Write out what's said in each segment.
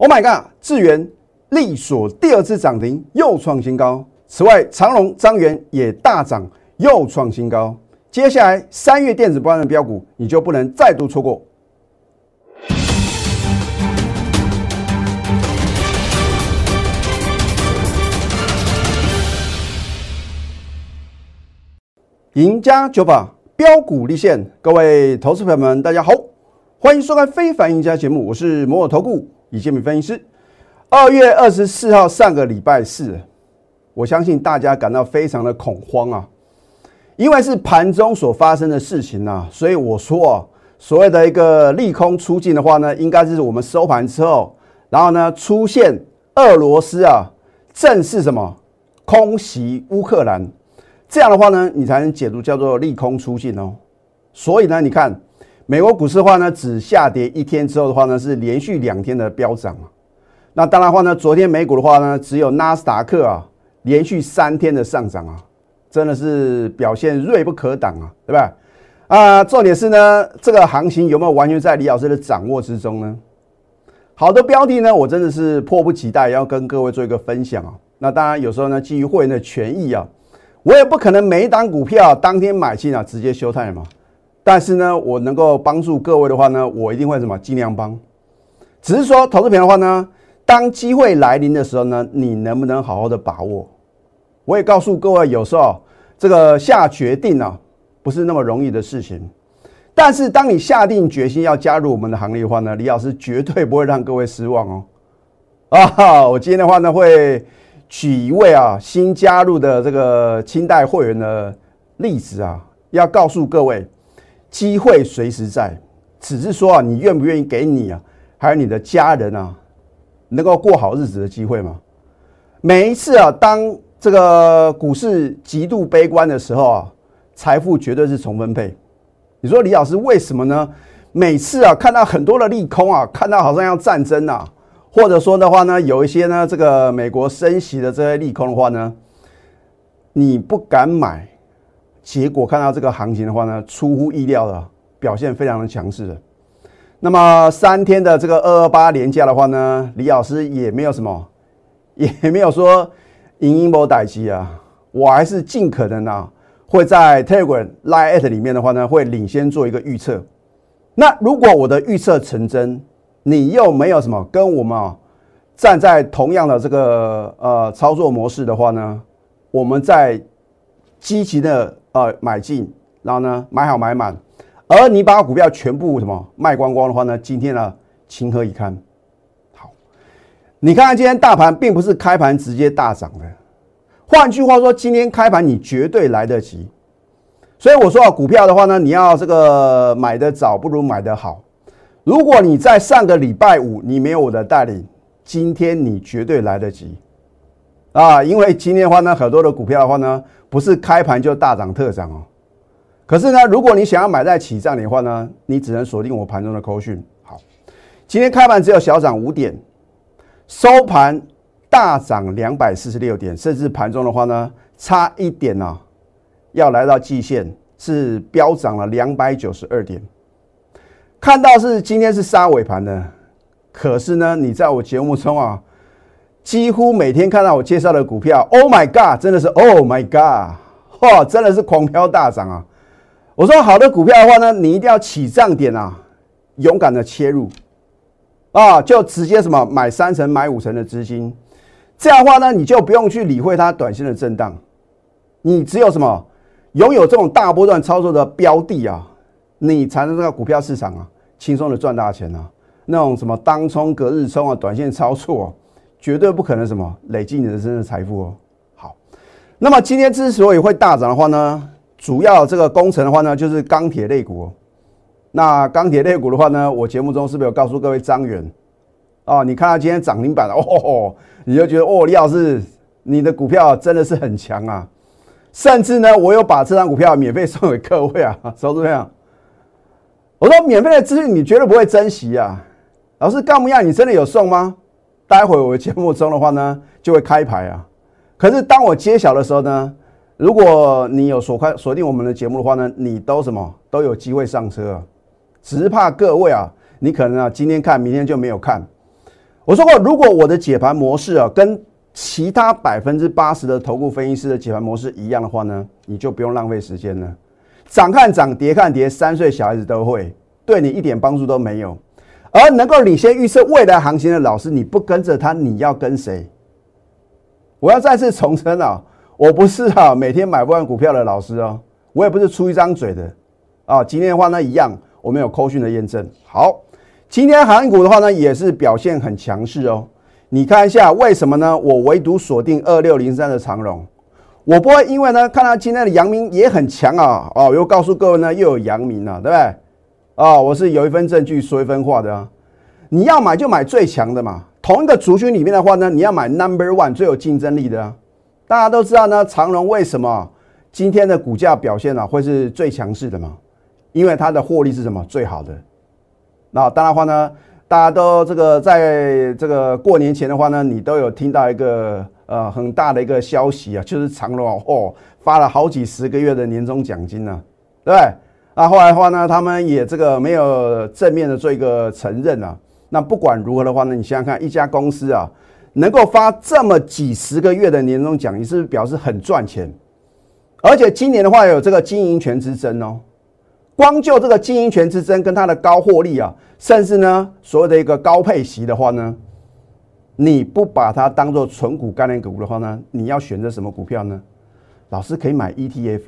Oh my god！智源力所第二次涨停又创新高。此外，长隆、张元也大涨又创新高。接下来三月电子波段的标股，你就不能再度错过。赢家九法标股立现，各位投资朋友们，大家好，欢迎收看《非凡赢家》节目，我是摩尔投顾李建民分析师。二月二十四号，上个礼拜四，我相信大家感到非常的恐慌啊，因为是盘中所发生的事情啊，所以我说啊，所谓的一个利空出尽的话呢，应该是我们收盘之后，然后呢出现俄罗斯啊正式什么空袭乌克兰。这样的话呢，你才能解读叫做利空出尽哦。所以呢，你看美国股市的话呢，只下跌一天之后的话呢，是连续两天的飙涨。那当然话呢，昨天美股的话呢，只有纳斯达克啊连续三天的上涨啊，真的是表现锐不可挡啊，对吧？啊，重点是呢，这个行情有没有完全在李老师的掌握之中呢？好的标的呢，我真的是迫不及待要跟各位做一个分享啊。那当然有时候呢，基于会员的权益啊。我也不可能每一单股票当天买进啊，直接休泰嘛。但是呢，我能够帮助各位的话呢，我一定会什么尽量帮。只是说投资品的话呢，当机会来临的时候呢，你能不能好好的把握？我也告诉各位，有时候这个下决定啊，不是那么容易的事情。但是当你下定决心要加入我们的行列的话呢，李老师绝对不会让各位失望哦。啊，我今天的话呢会。举一位啊新加入的这个清代会员的例子啊，要告诉各位，机会随时在，只是说啊，你愿不愿意给你啊，还有你的家人啊，能够过好日子的机会吗？每一次啊，当这个股市极度悲观的时候啊，财富绝对是重分配。你说李老师为什么呢？每次啊，看到很多的利空啊，看到好像要战争啊。或者说的话呢，有一些呢，这个美国升息的这些利空的话呢，你不敢买，结果看到这个行情的话呢，出乎意料的表现非常的强势的。那么三天的这个二二八连假的话呢，李老师也没有什么，也没有说赢赢波歹机啊，我还是尽可能啊，会在 Telegram Live 里面的话呢，会领先做一个预测。那如果我的预测成真，你又没有什么跟我们啊站在同样的这个呃操作模式的话呢，我们在积极的呃买进，然后呢买好买满，而你把股票全部什么卖光光的话呢，今天呢情何以堪？好，你看看今天大盘并不是开盘直接大涨的，换句话说，今天开盘你绝对来得及。所以我说啊，股票的话呢，你要这个买的早不如买的好。如果你在上个礼拜五你没有我的带领，今天你绝对来得及啊！因为今天的话呢，很多的股票的话呢，不是开盘就大涨特涨哦。可是呢，如果你想要买在起涨的话呢，你只能锁定我盘中的扣讯。好，今天开盘只有小涨五点，收盘大涨两百四十六点，甚至盘中的话呢，差一点呢，要来到季线，是飙涨了两百九十二点。看到是今天是杀尾盘的，可是呢，你在我节目中啊，几乎每天看到我介绍的股票，Oh my God，真的是 Oh my God，哇，真的是狂飙大涨啊！我说好的股票的话呢，你一定要起涨点啊，勇敢的切入啊，就直接什么买三成、买五成的资金，这样的话呢，你就不用去理会它短线的震荡，你只有什么拥有这种大波段操作的标的啊。你才能在股票市场啊，轻松的赚大钱啊！那种什么当冲、隔日冲啊、短线操作，绝对不可能什么累积你的真正财富哦。好，那么今天之所以会大涨的话呢，主要这个工程的话呢，就是钢铁类股。那钢铁类股的话呢，我节目中是不是有告诉各位张元？哦，你看到今天涨停板了哦，你就觉得哦，李老师你的股票真的是很强啊！甚至呢，我有把这张股票免费送给各位啊，收怎么样？我说免费的资讯你绝对不会珍惜啊！老师干不样？你真的有送吗？待会我的节目中的话呢，就会开牌啊。可是当我揭晓的时候呢，如果你有锁开锁定我们的节目的话呢，你都什么都有机会上车啊。只是怕各位啊，你可能啊今天看，明天就没有看。我说过，如果我的解盘模式啊，跟其他百分之八十的投顾分析师的解盘模式一样的话呢，你就不用浪费时间了。涨看涨，跌看跌，三岁小孩子都会，对你一点帮助都没有。而能够领先预测未来行情的老师，你不跟着他，你要跟谁？我要再次重申啊，我不是啊每天买不完股票的老师哦，我也不是出一张嘴的啊。今天的话呢，一样，我们有扣讯的验证。好。今天航股的话呢，也是表现很强势哦。你看一下为什么呢？我唯独锁定二六零三的长荣，我不会因为呢看到今天的阳明也很强啊，哦，又告诉各位呢又有阳明了，对不对？啊，我是有一份证据说一份话的啊。你要买就买最强的嘛。同一个族群里面的话呢，你要买 number one 最有竞争力的啊。大家都知道呢，长荣为什么今天的股价表现呢会是最强势的嘛？因为它的获利是什么最好的？那当然话呢，大家都这个在这个过年前的话呢，你都有听到一个呃很大的一个消息啊，就是长隆哦发了好几十个月的年终奖金呢，对不对？那后来的话呢，他们也这个没有正面的做一个承认啊。那不管如何的话呢，你想想看，一家公司啊能够发这么几十个月的年终奖你，是不是表示很赚钱？而且今年的话有这个经营权之争哦。光就这个经营权之争跟它的高获利啊，甚至呢所谓的一个高配息的话呢，你不把它当做纯股概念股的话呢，你要选择什么股票呢？老师可以买 ETF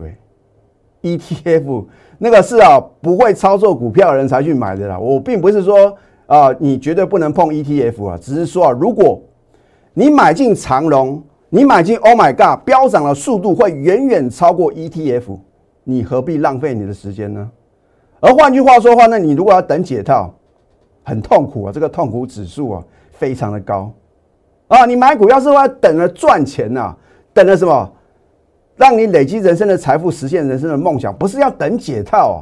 ，ETF 那个是啊不会操作股票的人才去买的啦。我并不是说啊你绝对不能碰 ETF 啊，只是说啊如果你买进长隆，你买进 Oh my God，飙涨的速度会远远超过 ETF，你何必浪费你的时间呢？而换句话说话，那你如果要等解套，很痛苦啊！这个痛苦指数啊，非常的高啊！你买股票是为了等着赚钱呐，等着什么？让你累积人生的财富，实现人生的梦想，不是要等解套啊！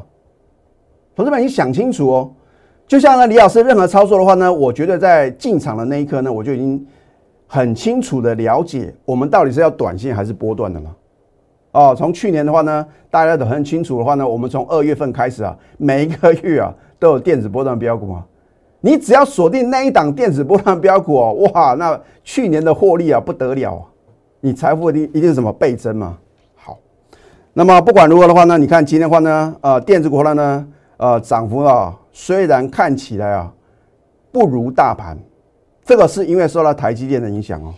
同志们，你想清楚哦！就像呢，李老师任何操作的话呢，我觉得在进场的那一刻呢，我就已经很清楚的了解，我们到底是要短线还是波段的嘛？哦，从去年的话呢，大家都很清楚的话呢，我们从二月份开始啊，每一个月啊都有电子波段标股嘛。你只要锁定那一档电子波段标股哦，哇，那去年的获利啊不得了啊，你财富一定一定什么倍增嘛。那么不管如何的话呢，你看今天的话呢，呃，电子股呢呢，呃，涨幅啊虽然看起来啊不如大盘，这个是因为受到台积电的影响哦，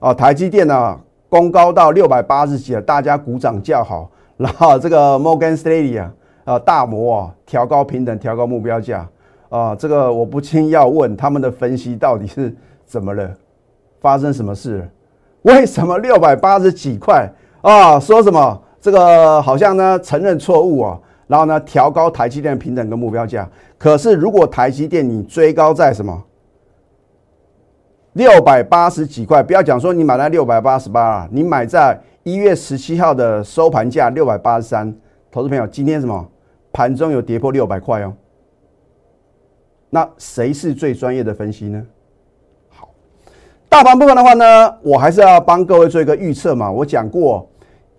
哦，台积电呢。攻高到六百八十几啊，大家鼓掌叫好。然后这个 Morgan Stanley 啊，啊大摩啊，调高平等，调高目标价啊。这个我不禁要问，他们的分析到底是怎么了？发生什么事了？为什么六百八十几块啊？说什么这个好像呢承认错误啊，然后呢调高台积电平等跟目标价。可是如果台积电你追高在什么？六百八十几块，不要讲说你买在六百八十八啊，你买在一月十七号的收盘价六百八十三。投资朋友，今天什么盘中有跌破六百块哦？那谁是最专业的分析呢？好，大盘部分的话呢，我还是要帮各位做一个预测嘛。我讲过，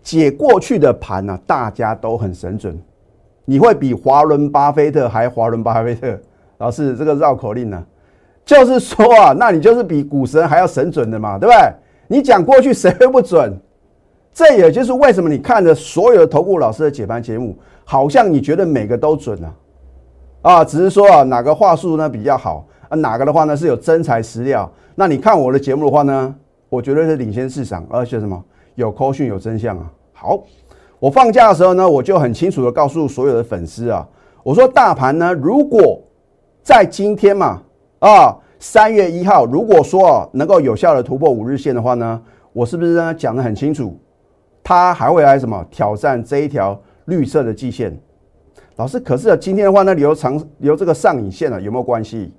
解过去的盘呢，大家都很神准。你会比华伦巴菲特还华伦巴菲特？老师，这个绕口令呢？就是说啊，那你就是比股神还要神准的嘛，对不对？你讲过去谁会不准？这也就是为什么你看着所有的投顾老师的解盘节目，好像你觉得每个都准啊，啊，只是说啊哪个话术呢比较好啊，哪个的话呢是有真材实料。那你看我的节目的话呢，我觉得是领先市场，而且什么有科讯有真相啊。好，我放假的时候呢，我就很清楚的告诉所有的粉丝啊，我说大盘呢，如果在今天嘛。啊，三月一号，如果说能够有效的突破五日线的话呢，我是不是呢讲的很清楚？它还会来什么挑战这一条绿色的季线？老师，可是今天的话呢，留长留这个上影线了，有没有关系？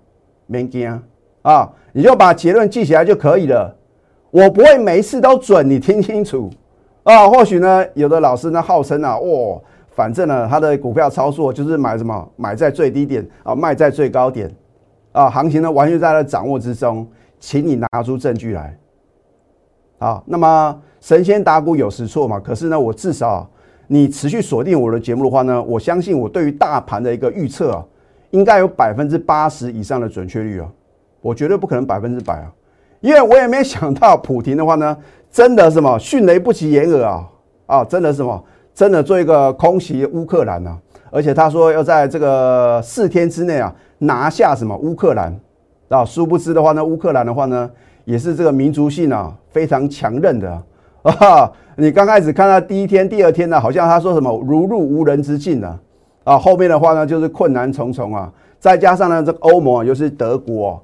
没惊啊，你就把结论记起来就可以了。我不会每一次都准，你听清楚啊。或许呢，有的老师呢号称啊，哇，反正呢他的股票操作就是买什么买在最低点啊，卖在最高点。啊，行情呢完全在他的掌握之中，请你拿出证据来。好，那么神仙打鼓有时错嘛？可是呢，我至少你持续锁定我的节目的话呢，我相信我对于大盘的一个预测啊，应该有百分之八十以上的准确率啊。我绝对不可能百分之百啊，因为我也没想到普廷的话呢，真的什么迅雷不及掩耳啊啊，真的什么，真的做一个空袭乌克兰啊，而且他说要在这个四天之内啊拿下什么乌克兰。啊，殊不知的话呢，乌克兰的话呢，也是这个民族性啊非常强韧的 啊，你刚开始看到第一天、第二天呢，好像他说什么如入无人之境啊，啊，后面的话呢就是困难重重啊，再加上呢这个欧盟又是德国。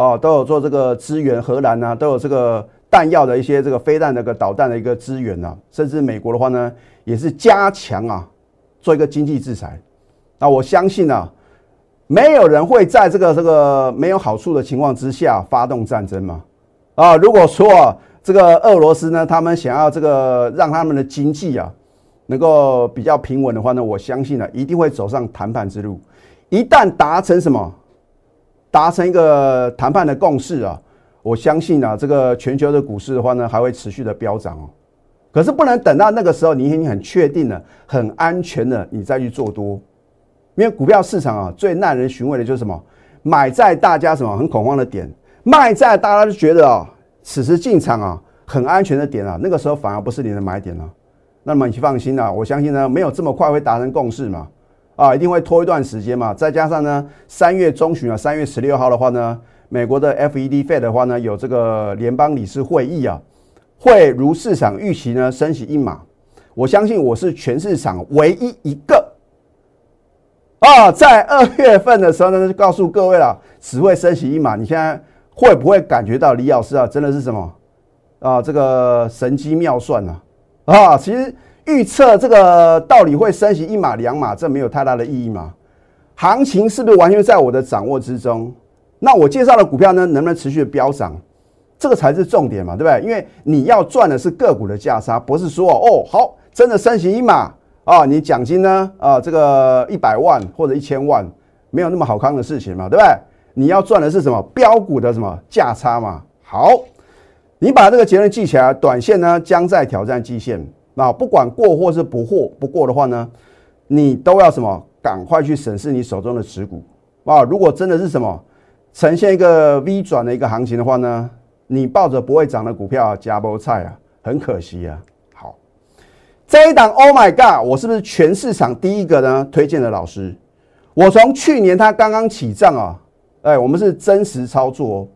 哦，都有做这个支援，荷兰呢都有这个弹药的一些这个飞弹的个导弹的一个支援啊，甚至美国的话呢也是加强啊，做一个经济制裁。那我相信呢，没有人会在这个这个没有好处的情况之下发动战争嘛。啊，如果说这个俄罗斯呢，他们想要这个让他们的经济啊能够比较平稳的话呢，我相信呢一定会走上谈判之路。一旦达成什么？达成一个谈判的共识啊，我相信啊，这个全球的股市的话呢，还会持续的飙涨哦。可是不能等到那个时候，你已经很确定了、很安全了，你再去做多。因为股票市场啊，最耐人寻味的就是什么？买在大家什么很恐慌的点，卖在大家都觉得啊，此时进场啊很安全的点啊，那个时候反而不是你的买点了。那么你放心啊，我相信呢，没有这么快会达成共识嘛。啊，一定会拖一段时间嘛，再加上呢，三月中旬啊，三月十六号的话呢，美国的 FED Fed 的话呢，有这个联邦理事会议啊，会如市场预期呢升息一码。我相信我是全市场唯一一个啊，在二月份的时候呢，就告诉各位了，只会升息一码。你现在会不会感觉到李老师啊，真的是什么啊，这个神机妙算呢？啊，其实。预测这个到底会升息一码两码，这没有太大的意义嘛？行情是不是完全在我的掌握之中？那我介绍的股票呢，能不能持续的飙涨？这个才是重点嘛，对不对？因为你要赚的是个股的价差，不是说哦好，真的升息一码啊，你奖金呢啊这个一百万或者一千万，没有那么好康的事情嘛，对不对？你要赚的是什么标股的什么价差嘛？好，你把这个结论记起来，短线呢将在挑战季线。那不管过或是不过不过的话呢，你都要什么？赶快去审视你手中的持股啊！如果真的是什么呈现一个 V 转的一个行情的话呢，你抱着不会涨的股票加波菜啊，很可惜啊。好，这一档 Oh my God，我是不是全市场第一个呢推荐的老师？我从去年它刚刚起账啊，哎，我们是真实操作哦。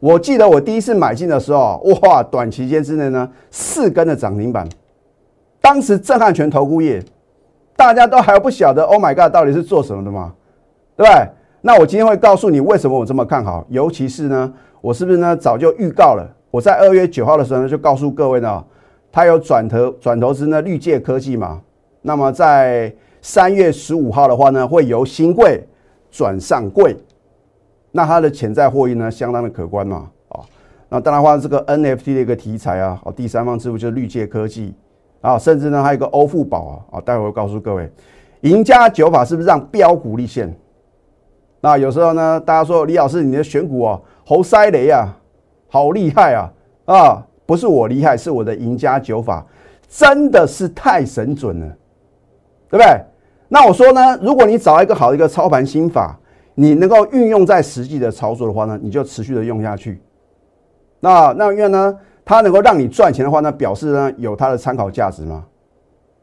我记得我第一次买进的时候，哇，短期间之内呢，四根的涨停板。当时震撼全投顾业，大家都还不晓得 Oh my God 到底是做什么的吗？对不对？那我今天会告诉你为什么我这么看好，尤其是呢，我是不是呢早就预告了？我在二月九号的时候呢就告诉各位呢，它有转投转投资呢绿界科技嘛。那么在三月十五号的话呢，会由新贵转上柜，那它的潜在获益呢相当的可观嘛。啊，那当然话这个 NFT 的一个题材啊，哦，第三方支付就是绿界科技。啊，甚至呢还有一个欧付宝啊，啊，待会会告诉各位，赢家九法是不是让标股立现？那有时候呢，大家说李老师你的选股哦，猴塞雷啊，好厉害啊，啊，不是我厉害，是我的赢家九法真的是太神准了，对不对？那我说呢，如果你找一个好的一个操盘心法，你能够运用在实际的操作的话呢，你就持续的用下去。那那因为呢？它能够让你赚钱的话，那表示呢有它的参考价值吗？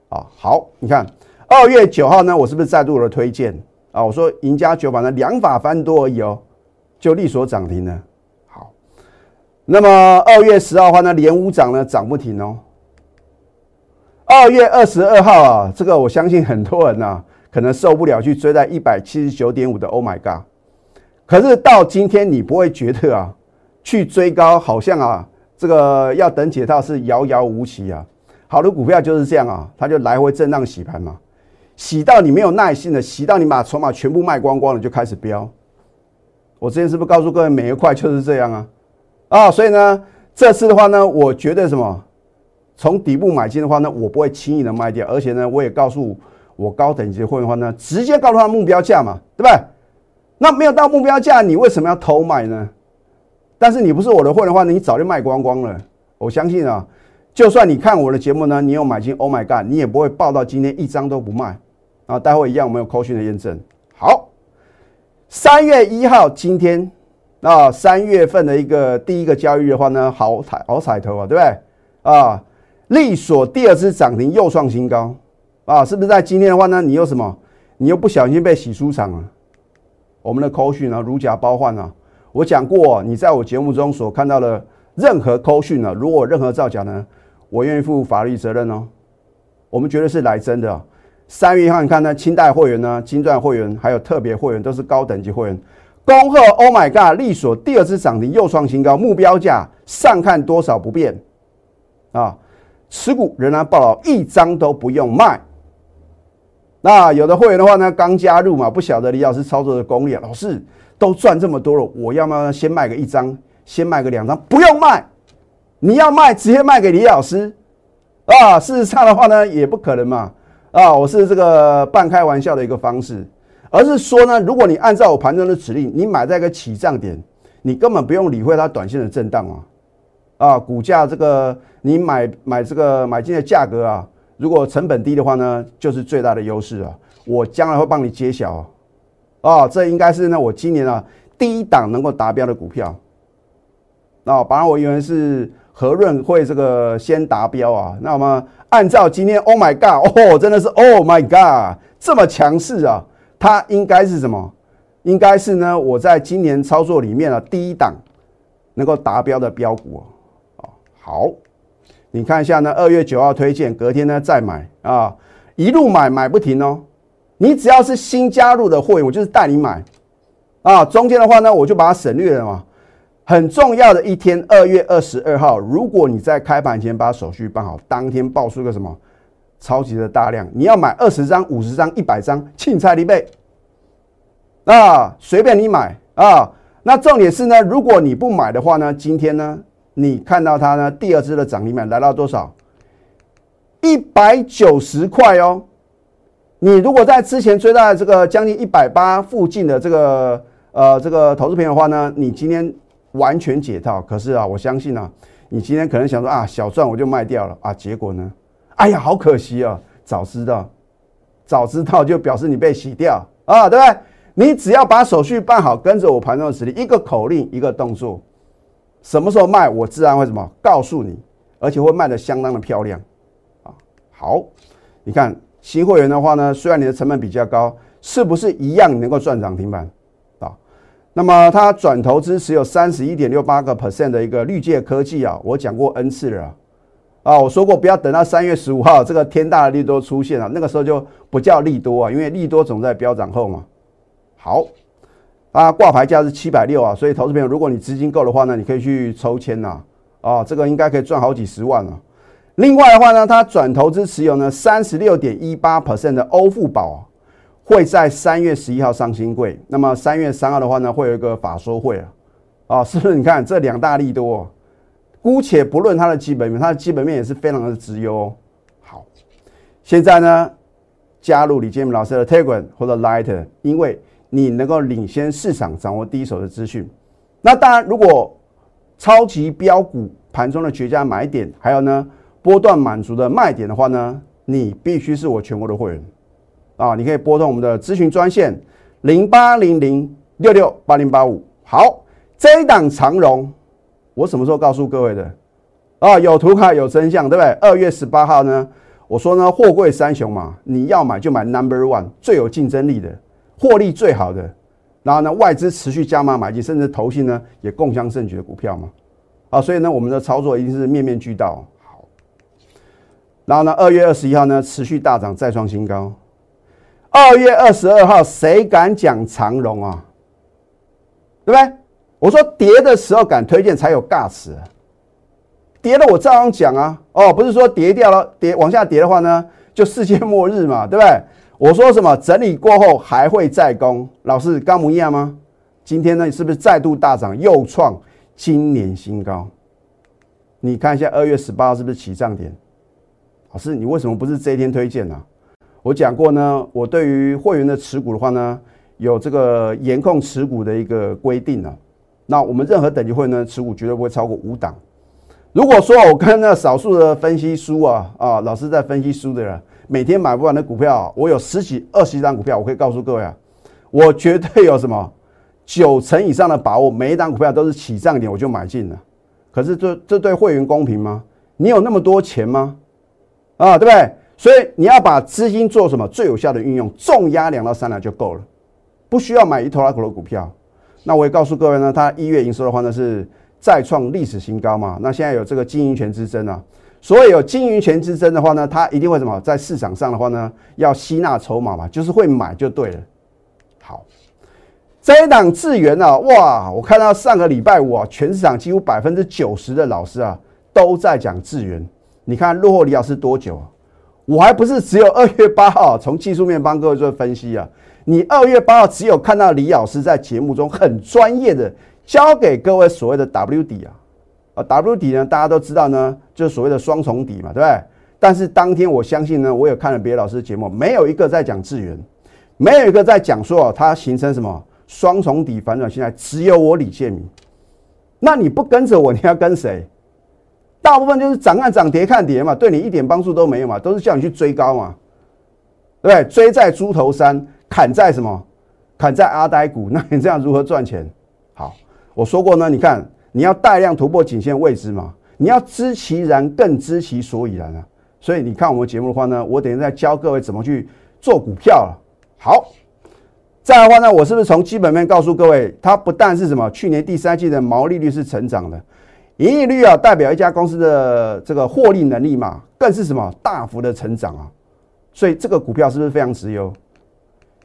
啊，好，你看二月九号呢，我是不是再度的推荐啊？我说赢家九法呢两法翻多而已哦，就力所涨停了。好，那么二月十号的话呢，连五涨呢涨不停哦。二月二十二号啊，这个我相信很多人呐可能受不了去追在一百七十九点五的 Oh my God！可是到今天你不会觉得啊，去追高好像啊。这个要等解套是遥遥无期啊！好的股票就是这样啊，它就来回震荡洗盘嘛，洗到你没有耐心的，洗到你把筹码全部卖光光了就开始飙。我之前是不是告诉各位，每一块就是这样啊？啊，所以呢，这次的话呢，我觉得什么，从底部买进的话呢，我不会轻易的卖掉，而且呢，我也告诉我高等级会员的话呢，直接告诉他目标价嘛，对不对？那没有到目标价，你为什么要偷买呢？但是你不是我的会的话，你早就卖光光了。我相信啊，就算你看我的节目呢，你有买进，Oh my God，你也不会报到今天一张都不卖啊。待会一样，我们有扣讯的验证。好，三月一号今天那三月份的一个第一个交易日的话呢，好彩好彩头啊，对不对？啊，利索第二次涨停又创新高啊，是不是在今天的话呢？你又什么？你又不小心被洗出场了？我们的扣讯呢，如假包换啊！我讲过，你在我节目中所看到的任何扣讯呢，如果任何造假呢，我愿意负法律责任哦。我们绝对是来真的。三月一号，你看呢，清代会员呢，金钻会员还有特别会员都是高等级会员。恭贺，Oh my God！利索第二次涨停又创新高，目标价上看多少不变啊？持股仍然报了一张都不用卖。那有的会员的话呢，刚加入嘛，不晓得李老师操作的功力，老师都赚这么多了，我要么先卖个一张，先卖个两张，不用卖。你要卖，直接卖给李老师啊。事实上的话呢，也不可能嘛啊，我是这个半开玩笑的一个方式。而是说呢，如果你按照我盘中的指令，你买在一个起涨点，你根本不用理会它短线的震荡啊，啊，股价这个你买买这个买进的价格啊，如果成本低的话呢，就是最大的优势啊。我将来会帮你揭晓，哦这应该是呢我今年啊第一档能够达标的股票。那本来我以为是和润会这个先达标啊，那我们按照今天，Oh my God，哦，真的是 Oh my God，这么强势啊！它应该是什么？应该是呢？我在今年操作里面啊，第一档能够达标的标股啊。好，你看一下呢，二月九号推荐，隔天呢再买啊，一路买买不停哦。你只要是新加入的会员，我就是带你买啊。中间的话呢，我就把它省略了嘛。很重要的一天，二月二十二号，如果你在开盘前把手续办好，当天爆出个什么？超级的大量，你要买二十张、五十张、一百张，庆菜立倍，啊随便你买啊。那重点是呢，如果你不买的话呢，今天呢，你看到它呢，第二支的涨停板来到多少？一百九十块哦。你如果在之前追到这个将近一百八附近的这个呃这个投资品的话呢，你今天完全解套。可是啊，我相信啊，你今天可能想说啊，小赚我就卖掉了啊，结果呢？哎呀，好可惜啊！早知道，早知道就表示你被洗掉啊，对不对？你只要把手续办好，跟着我盘中的实力，一个口令，一个动作，什么时候卖，我自然会什么告诉你，而且会卖的相当的漂亮啊。好，你看新会员的话呢，虽然你的成本比较高，是不是一样能够赚涨停板啊？那么它转投资持有三十一点六八个 percent 的一个绿界科技啊，我讲过 N 次了。啊，我说过不要等到三月十五号这个天大的利多出现了，那个时候就不叫利多啊，因为利多总在飙涨后嘛。好，啊，挂牌价是七百六啊，所以投资朋友，如果你资金够的话呢，你可以去抽签呐，啊，这个应该可以赚好几十万了。另外的话呢，它转投资持有呢三十六点一八 percent 的欧富宝会在三月十一号上新柜，那么三月三号的话呢，会有一个法说会啊，啊，是不是？你看这两大利多。姑且不论它的基本面，它的基本面也是非常的直优。好，现在呢，加入李建明老师的 Telegram 或者 Light，因为你能够领先市场，掌握第一手的资讯。那当然，如果超级标股盘中的绝佳买点，还有呢波段满足的卖点的话呢，你必须是我全国的会员啊！你可以拨通我们的咨询专线零八零零六六八零八五。好，这一档长荣。我什么时候告诉各位的？啊，有图卡有真相，对不对？二月十八号呢，我说呢，货柜三雄嘛，你要买就买 Number One 最有竞争力的，获利最好的，然后呢，外资持续加码买进，甚至投信呢也共襄盛举的股票嘛。啊，所以呢，我们的操作一定是面面俱到。然后呢，二月二十一号呢，持续大涨，再创新高。二月二十二号，谁敢讲长荣啊？对不对？我说跌的时候敢推荐才有尬词，跌了我照样讲啊。哦，不是说跌掉了，跌往下跌的话呢，就世界末日嘛，对不对？我说什么整理过后还会再攻，老师刚不一样吗？今天呢是不是再度大涨，又创今年新高？你看一下二月十八号是不是起涨点？老师，你为什么不是这一天推荐呢？我讲过呢，我对于会员的持股的话呢，有这个严控持股的一个规定啊。那我们任何等级会员呢，持股绝对不会超过五档。如果说我跟那少数的分析书啊啊，老师在分析书的人，每天买不完的股票，我有十几、二十张股票，我可以告诉各位啊，我绝对有什么九成以上的把握，每一档股票都是起涨点我就买进了。可是这这对会员公平吗？你有那么多钱吗？啊，对不对？所以你要把资金做什么最有效的运用，重压两到三两就够了，不需要买一头拉股的股票。那我也告诉各位呢，它一月营收的话呢是再创历史新高嘛。那现在有这个经营权之争啊，所以有经营权之争的话呢，它一定会什么？在市场上的话呢，要吸纳筹码嘛，就是会买就对了。好，这一档智源啊，哇，我看到上个礼拜五啊，全市场几乎百分之九十的老师啊都在讲智源。你看落后李老师多久啊？我还不是只有二月八号从技术面帮各位做分析啊。你二月八号只有看到李老师在节目中很专业的教给各位所谓的 W 底啊，啊 W 底呢，大家都知道呢，就是所谓的双重底嘛，对不对？但是当天我相信呢，我有看了别的老师的节目，没有一个在讲智源，没有一个在讲说它形成什么双重底反转，现在只有我李建明。那你不跟着我，你要跟谁？大部分就是涨看涨，跌看跌嘛，对你一点帮助都没有嘛，都是叫你去追高嘛，对不对？追在猪头山，砍在什么？砍在阿呆股，那你这样如何赚钱？好，我说过呢，你看你要大量突破颈线位置嘛，你要知其然，更知其所以然啊。所以你看我们节目的话呢，我等下再教各位怎么去做股票了。好，再来的话呢，我是不是从基本面告诉各位，它不但是什么？去年第三季的毛利率是成长的。盈利率啊，代表一家公司的这个获利能力嘛，更是什么大幅的成长啊，所以这个股票是不是非常值优？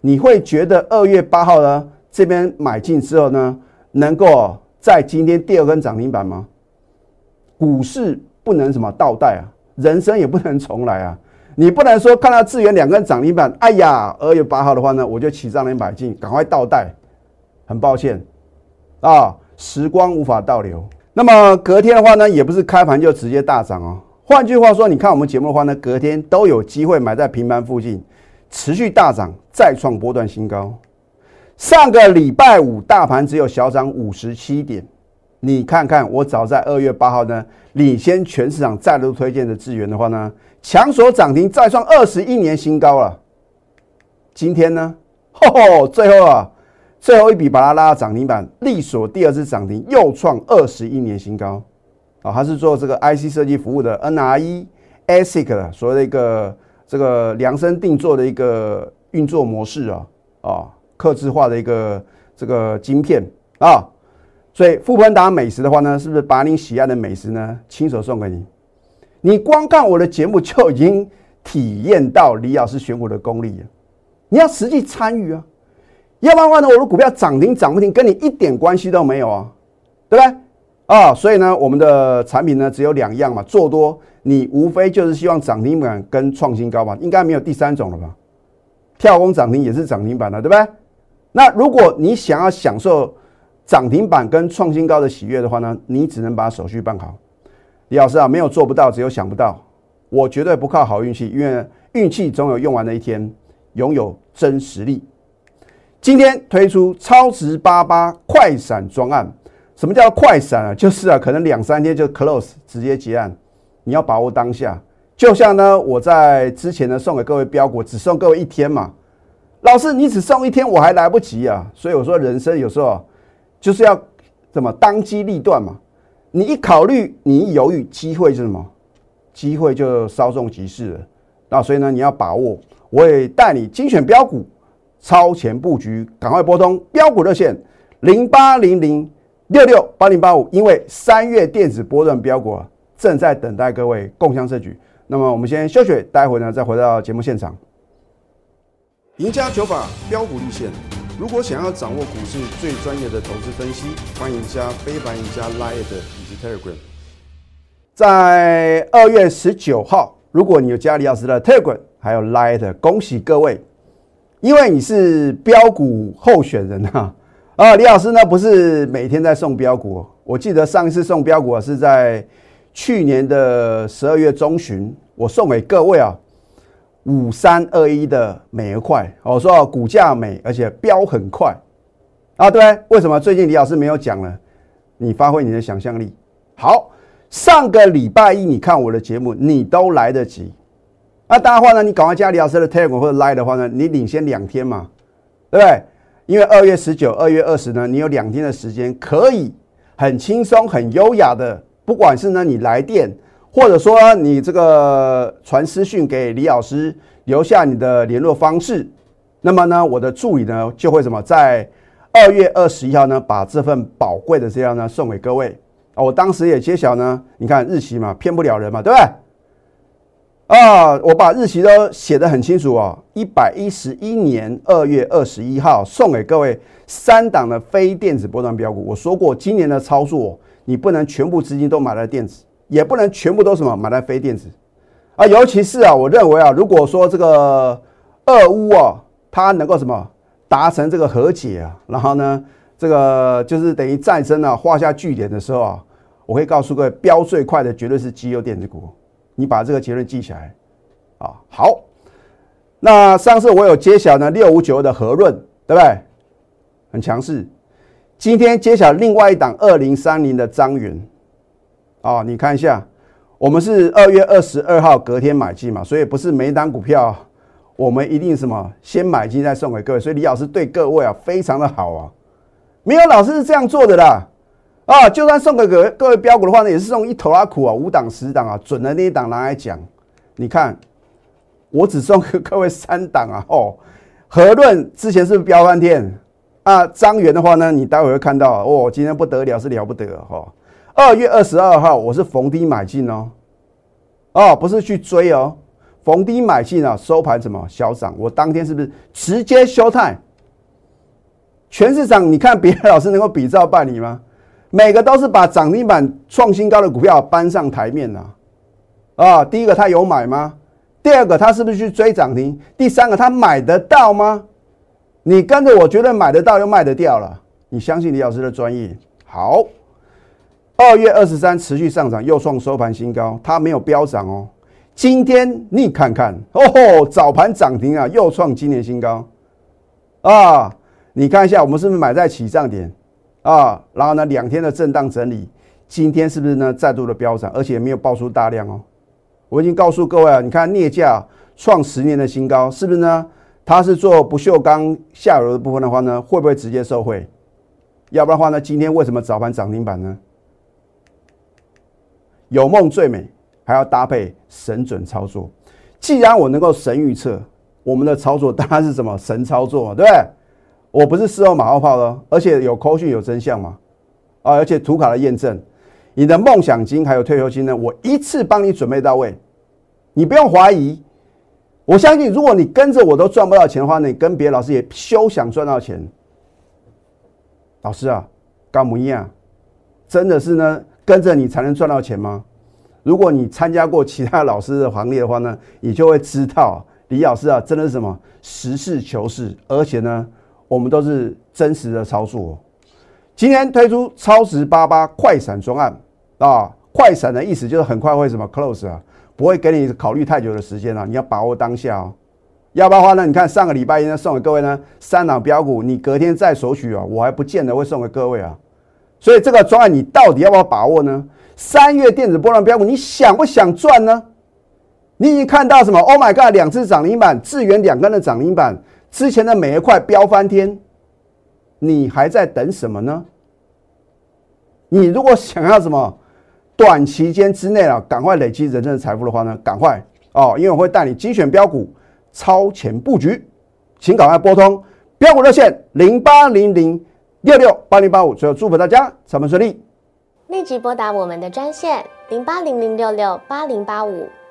你会觉得二月八号呢这边买进之后呢，能够在今天第二根涨停板吗？股市不能什么倒带啊，人生也不能重来啊，你不能说看到资源两根涨停板，哎呀，二月八号的话呢，我就起涨停买进，赶快倒带，很抱歉啊，时光无法倒流。那么隔天的话呢，也不是开盘就直接大涨哦。换句话说，你看我们节目的话呢，隔天都有机会买在平盘附近，持续大涨，再创波段新高。上个礼拜五大盘只有小涨五十七点，你看看我早在二月八号呢，领先全市场再度推荐的智源的话呢，强锁涨停，再创二十一年新高了。今天呢，吼吼，最后啊。最后一笔把它拉到涨停板，力所第二次涨停，又创二十一年新高。啊，它是做这个 IC 设计服务的 NRE ASIC 的所谓的一个这个量身定做的一个运作模式啊啊，刻制化的一个这个晶片啊。所以富喷达美食的话呢，是不是把你喜爱的美食呢亲手送给你？你光看我的节目就已经体验到李老师选股的功力了。你要实际参与啊。要不然的话呢，我的股票涨停涨不停，跟你一点关系都没有啊，对不对？啊，所以呢，我们的产品呢只有两样嘛，做多你无非就是希望涨停板跟创新高吧，应该没有第三种了吧？跳空涨停也是涨停板的，对不对？那如果你想要享受涨停板跟创新高的喜悦的话呢，你只能把手续办好。李老师啊，没有做不到，只有想不到。我绝对不靠好运气，因为运气总有用完的一天，拥有真实力。今天推出超值八八快闪专案，什么叫快闪啊？就是啊，可能两三天就 close 直接结案，你要把握当下。就像呢，我在之前呢送给各位标股，只送各位一天嘛。老师，你只送一天，我还来不及啊。所以我说，人生有时候就是要怎么当机立断嘛。你一考虑，你一犹豫，机会是什么？机会就稍纵即逝了。那所以呢，你要把握。我也带你精选标股。超前布局，赶快拨通标股热线零八零零六六八零八五，因为三月电子波段标股啊正在等待各位共襄盛举。那么我们先休息，待会呢再回到节目现场。赢家九法标股立线，如果想要掌握股市最专业的投资分析，欢迎加非凡、赢家 Line 以及 Telegram。在二月十九号，如果你有加李老师的 Telegram 还有 Line，恭喜各位。因为你是标股候选人啊，啊，李老师呢不是每天在送标股，我记得上一次送标股是在去年的十二月中旬，我送给各位啊五三二一的美而快，我说股价美，而且标很快啊，对，为什么最近李老师没有讲呢？你发挥你的想象力。好，上个礼拜一你看我的节目，你都来得及。那当然话呢，你赶快加李老师的 Telegram 或者 Line 的话呢，你领先两天嘛，对不对？因为二月十九、二月二十呢，你有两天的时间可以很轻松、很优雅的，不管是呢你来电，或者说你这个传私讯给李老师，留下你的联络方式，那么呢，我的助理呢就会什么在二月二十一号呢把这份宝贵的资料呢送给各位啊。我当时也揭晓呢，你看日期嘛，骗不了人嘛，对不对？啊，我把日期都写得很清楚哦，一百一十一年二月二十一号送给各位三档的非电子波段标股。我说过，今年的操作你不能全部资金都买在电子，也不能全部都什么买在非电子啊。尤其是啊，我认为啊，如果说这个俄乌啊，它能够什么达成这个和解啊，然后呢，这个就是等于战争啊画下句点的时候啊，我会告诉各位，标最快的绝对是绩优电子股。你把这个结论记起来，啊，好。那上次我有揭晓呢，六五九的和润，对不对？很强势。今天揭晓另外一档二零三零的张元，啊，你看一下，我们是二月二十二号隔天买进嘛，所以不是每一档股票我们一定什么先买进再送给各位，所以李老师对各位啊非常的好啊，没有老师是这样做的啦。啊，就算送给各各位标股的话呢，也是送一头拉苦啊，五档十档啊，准的那一档拿来讲。你看，我只送给各位三档啊。哦，和润之前是不是飙翻天啊？张元的话呢，你待会会看到哦，今天不得了，是了不得哈。二月二十二号，我是逢低买进哦，哦，不是去追哦，逢低买进啊，收盘怎么小涨？我当天是不是直接休态？全市场你看别的老师能够比照办理吗？每个都是把涨停板创新高的股票搬上台面呐，啊，第一个他有买吗？第二个他是不是去追涨停？第三个他买得到吗？你跟着我觉得买得到又卖得掉了，你相信李老师的专业？好，二月二十三持续上涨，又创收盘新高，它没有飙涨哦。今天你看看哦，早盘涨停啊，又创今年新高啊！你看一下，我们是不是买在起涨点？啊，然后呢，两天的震荡整理，今天是不是呢再度的飙涨，而且没有爆出大量哦？我已经告诉各位啊，你看镍价创十年的新高，是不是呢？它是做不锈钢下游的部分的话呢，会不会直接受惠？要不然的话呢，今天为什么早盘涨停板呢？有梦最美，还要搭配神准操作。既然我能够神预测，我们的操作当然是什么神操作，对不对？我不是事后马后炮的，而且有口讯有真相嘛？啊，而且图卡的验证，你的梦想金还有退休金呢，我一次帮你准备到位，你不用怀疑。我相信，如果你跟着我都赚不到钱的话，你跟别的老师也休想赚到钱。老师啊，干不一样，真的是呢，跟着你才能赚到钱吗？如果你参加过其他老师的行列的话呢，你就会知道，李老师啊，真的是什么实事求是，而且呢。我们都是真实的操作。今天推出超值八八快闪专案啊，快闪的意思就是很快会什么 close 啊，不会给你考虑太久的时间啊，你要把握当下哦。要不然的话呢，你看上个礼拜一呢送给各位呢三档标股，你隔天再索取啊，我还不见得会送给各位啊。所以这个专案你到底要不要把握呢？三月电子波浪标股，你想不想赚呢？你已经看到什么？Oh my god，两只涨停板，智源两根的涨停板。之前的每一块飙翻天，你还在等什么呢？你如果想要什么短期间之内啊，赶快累积人生的财富的话呢，赶快哦，因为我会带你精选标股，超前布局，请赶快拨通标股热线零八零零六六八零八五，最后祝福大家财门顺利，立即拨打我们的专线零八零零六六八零八五。